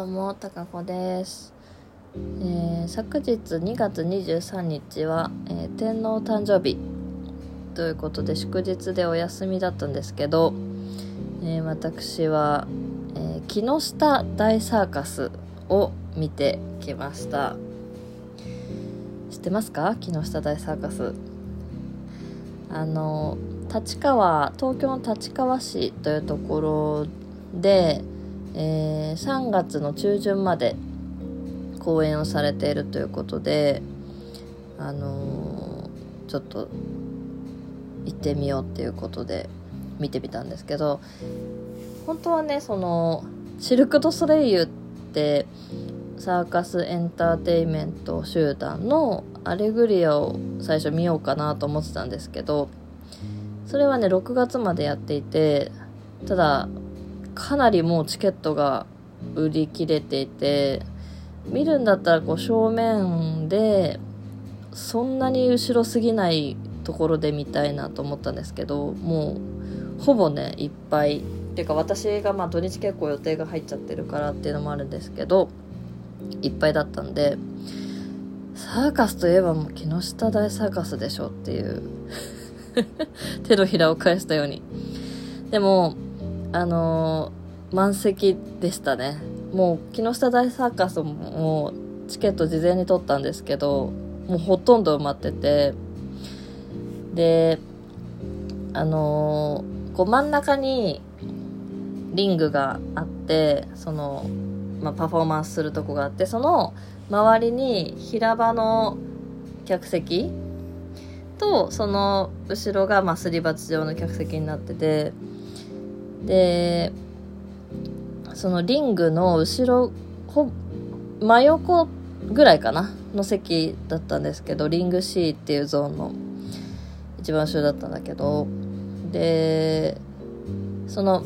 どうも、たかこです。えー昨日2月23日は、えー天皇誕生日ということで祝日でお休みだったんですけど、えー私は、え木下大サーカスを見てきました。知ってますか？木下大サーカス。あの立川東京の立川市というところで、えー3月の中旬まで公演をされているということであのーちょっと行ってみようっていうことで見てみたんですけど本当はねそのシルク・ド・ソレイユってサーカスエンターテイメント集団のアレグリアを最初見ようかなと思ってたんですけどそれはね6月までやっていてただかなりもうチケットが売り切れていて見るんだったらこう正面でそんなに後ろすぎないところで見たいなと思ったんですけどもうほぼねいっぱい。っていうか私がまあ土日結構予定が入っちゃってるからっていうのもあるんですけどいっぱいだったんでサーカスといえばもう木下大サーカスでしょっていう。手のひらを返したように。でもあのー満席でしたね。もう木下大サーカスももチケット事前に取ったんですけどもうほとんど埋まってて。であのーこう真ん中にリングがあってその、まあ、パフォーマンスするとこがあってその周りに平場の客席とその後ろがまあすり鉢状の客席になっててでそのリングの後ろほ真横ぐらいかなの席だったんですけどリング C っていうゾーンの一番後ろだったんだけどでその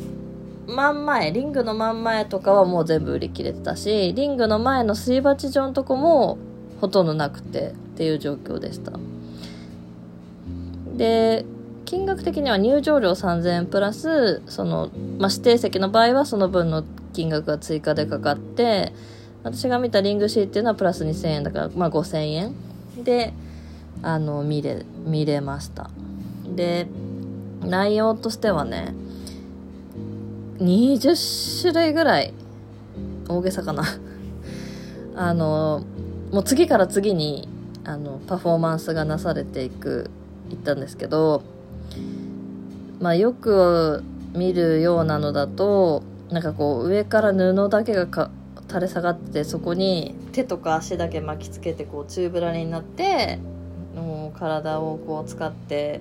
真ん前リングの真ん前とかはもう全部売り切れてたしリングの前のすり鉢状のとこもほとんどなくてっていう状況でした。で金額的には入場料3000円プラスその、まあ、指定席の場合はその分の金額が追加でかかって私が見たリング C っていうのはプラス2000円だから、まあ、5000円であの見れ見れました。で内容としてはね20種類ぐらい大げさかな。あのもう次から次にあのパフォーマンスがなされていくいったんですけどまあよく見るようなのだとなんかこう上から布だけがか垂れ下がってそこに手とか足だけ巻きつけてこう宙ぶらりになってもう体をこう使って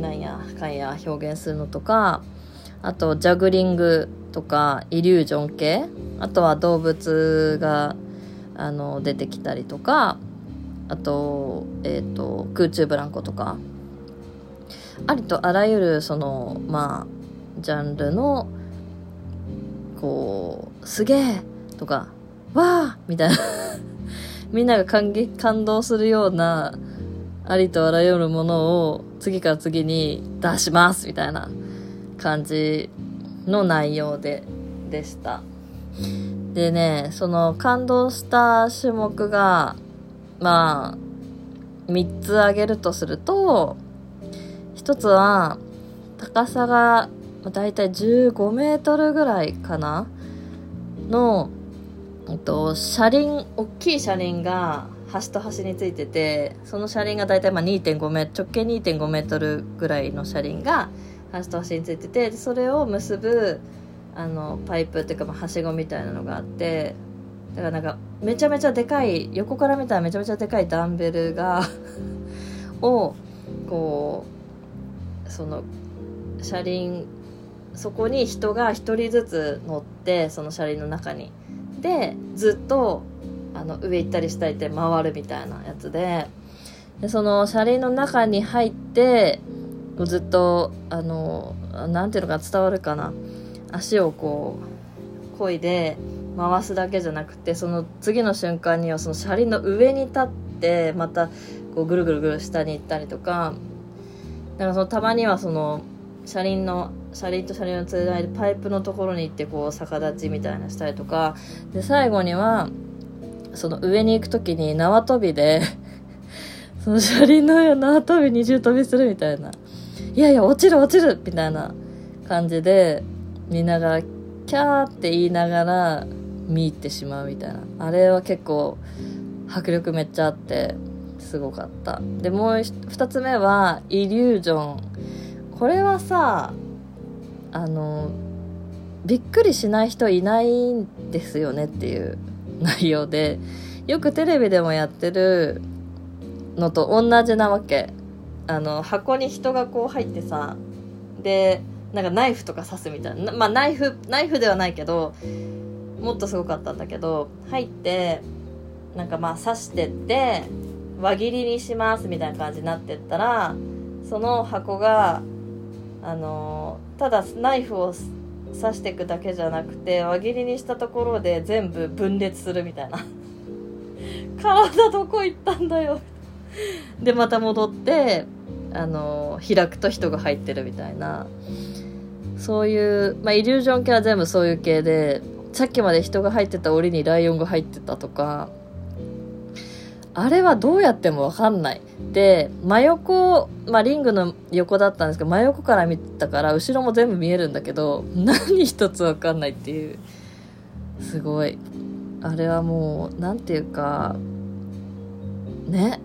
なんやかんや表現するのとかあとジャグリングとかイリュージョン系あとは動物があの出てきたりとかあと,、えー、と空中ブランコとか。ありとあらゆるそのまあジャンルのこう「すげえ!」とか「わー!」みたいな みんなが感激感動するようなありとあらゆるものを次から次に出しますみたいな感じの内容ででしたでねその感動した種目がまあ3つ挙げるとすると1つは高さがだいたい15メートルぐらいかな？の、えっと、車輪大きい車輪が端と端についててその車輪がだいたいまあ2.5メ直径2.5メートルぐらいの車輪が端と端についててそれを結ぶあのパイプっていうかまあはしごみたいなのがあってだからなんかめちゃめちゃでかい横から見たらめちゃめちゃでかいダンベルが をこうその車輪そこに人が1人ずつ乗ってその車輪の中に。でずっとあの上行ったり下行って回るみたいなやつで。でその車輪の中に入ってずっとあのなんていうのか伝わるかな。足をこう漕いで回すだけじゃなくてその次の瞬間にはその車輪の上に立ってまたこうぐるぐるぐる下に行ったりとか。だからそのたまにはその車輪の車輪と車輪のつないでパイプのところに行ってこう逆立ちみたいなしたりとかで最後にはその上に行く時に縄跳びで その車輪の上縄跳び二重跳びするみたいないやいや落ちる落ちるみたいな感じで見ながらキャーって言いながら見入ってしまうみたいな。あれは結構迫力めっちゃあって。すごかった。でもう2つ目はイリュージョン。これはさあのびっくりしない人いないんですよねっていう 内容でよくテレビでもやってるのと同じなわけ。あの箱に人がこう入ってさでなんかナイフとか刺すみたいなまあナイフナイフではないけどもっとすごかったんだけど入ってなんかまあ刺してって輪切りにしますみたいな感じになってったらその箱があのただナイフを刺していくだけじゃなくて輪切りにしたところで全部分裂するみたいな。体どこ行ったんだよ。でまた戻ってあの開くと人が入ってるみたいな。そういう、まあ、イリュージョン系は全部そういう系でさっきまで人が入ってた檻にライオンが入ってたとかあれはどうやってもわかんない。で、真横、まあ、リングの横だったんですけど、真横から見たから、後ろも全部見えるんだけど、何一つわかんないっていう。すごい。あれはもう、なんていうか、ね。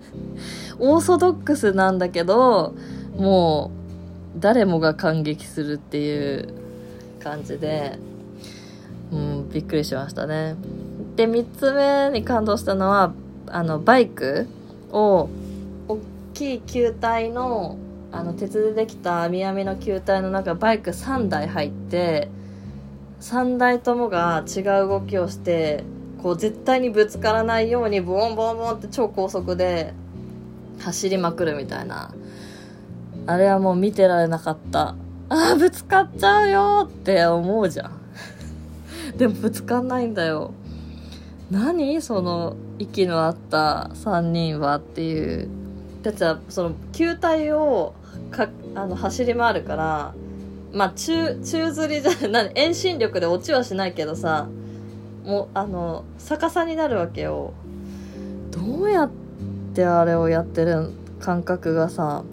オーソドックスなんだけど、もう、誰もが感激するっていう感じで、うん、びっくりしましたね。で、3つ目に感動したのは、あの、バイクを、大きい球体の、あの、鉄でできた網網の球体の中、バイク3台入って、3台ともが違う動きをして、こう、絶対にぶつからないように、ボンボンボンって超高速で走りまくるみたいな。あれはもう見てられなかった。ああ、ぶつかっちゃうよって思うじゃん。でもぶつかんないんだよ。何？その息の合った3人はっていう。だってその球体をかあの走り回るからまあ宙吊りじゃない 遠心力で落ちはしないけどさもうあの逆さになるわけよ。どうやってあれをやってる感覚がさ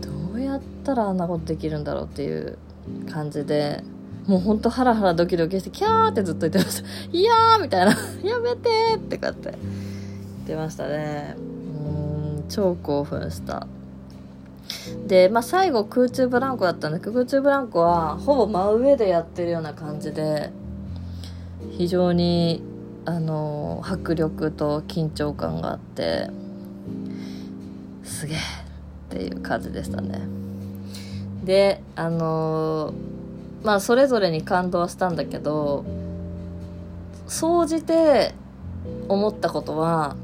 どうやったらあんなことできるんだろうっていう感じで。もうほんとハラハラドキドキして、キャーってずっと言ってました。いやーみたいな。やめてーってかって言ってましたね。うん、超興奮した。で、まあ、最後空中ブランコだったんだけど、空中ブランコはほぼ真上でやってるような感じで、非常に、あの、迫力と緊張感があって、すげえっていう感じでしたね。で、あのーまあそれぞれに感動したんだけど総じて思ったことは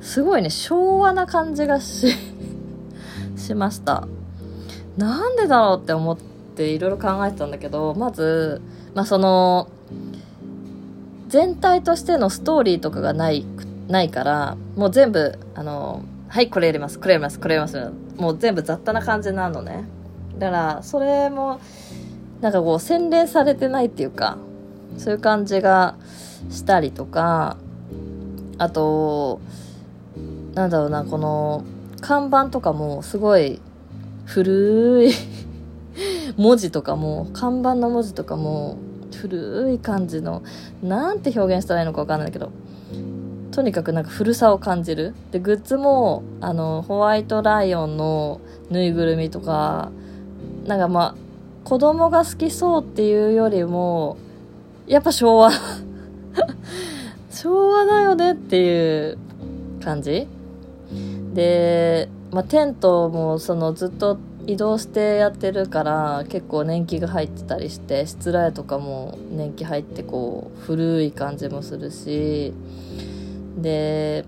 すごいね昭和な感じがし しました。なんでだろうって思っていろいろ考えてたんだけどまずまあその全体としてのストーリーとかがないないからもう全部あのはいこれやりますこれやりますこれやりますもう全部雑多な感じなのね。だからそれもなんかこう洗練されてないっていうかそういう感じがしたりとかあとなんだろうなこの看板とかもすごい古い 文字とかも看板の文字とかも古い感じのなんて表現したらいいのか分かんないけどとにかくなんか古さを感じる。でグッズもあのホワイトライオンのぬいぐるみとかなんかまあ子供が好きそうっていうよりも、やっぱ昭和。昭和だよねっていう感じ。で、まあ、テントもそのずっと移動してやってるから結構年季が入ってたりして失礼とかも年季入ってこう古い感じもするし。で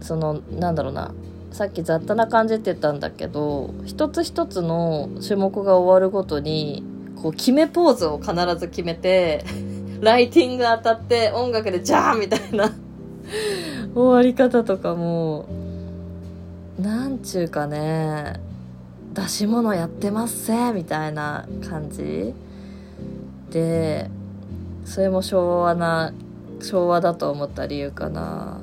そのなんだろうな。さっき雑多な感じって言ったんだけど一つ一つの種目が終わるごとにこう決めポーズを必ず決めて ライティング当たって音楽でジャーンみたいな。終わり方とかもなんちゅうかね出し物やってますせみたいな感じ。でそれも昭和な昭和だと思った理由かな。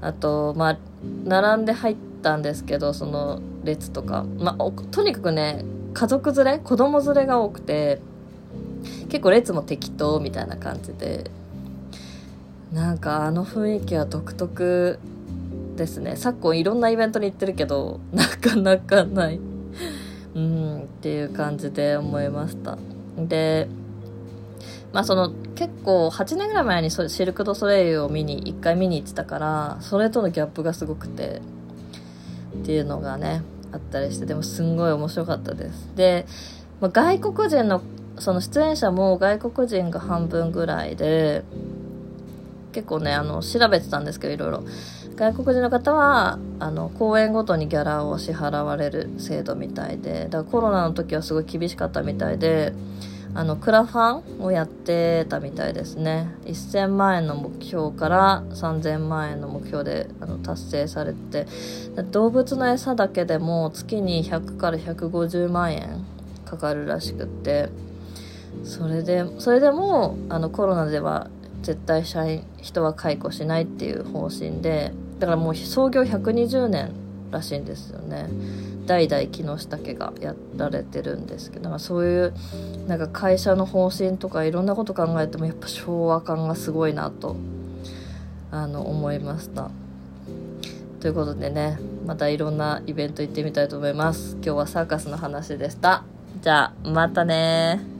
あとまあ並んで入ったんですけどその列とか、まあ、とにかくね家族連れ子供連れが多くて結構列も適当みたいな感じで。なんかあの雰囲気は独特ですね。昨今いろんなイベントに行ってるけどなかなかない。うんっていう感じで思いました。でまあその結構8年ぐらい前にシルク・ド・ソレイユを見に1回見に行ってたからそれとのギャップがすごくてっていうのがねあったりしてでもすんごい面白かったです。で、まあ、外国人のその出演者も外国人が半分ぐらいで結構ねあの調べてたんですけどいろいろ。外国人の方はあの公演ごとにギャラを支払われる制度みたいでだからコロナの時はすごい厳しかったみたいであのクラファンをやってたみたいですね。1000万円の目標から3000万円の目標であの達成されて。動物の餌だけでも月に100から150万円かかるらしくって。それでそれでもあのコロナでは絶対社員人は解雇しないっていう方針で。だからもう創業120年らしいんですよね。代々木下家がやられてるんですけどそういうなんか会社の方針とかいろんなこと考えてもやっぱ昭和感がすごいなとあの思いました。ということでねまたいろんなイベント行ってみたいと思います。今日はサーカスの話でした。じゃあまたね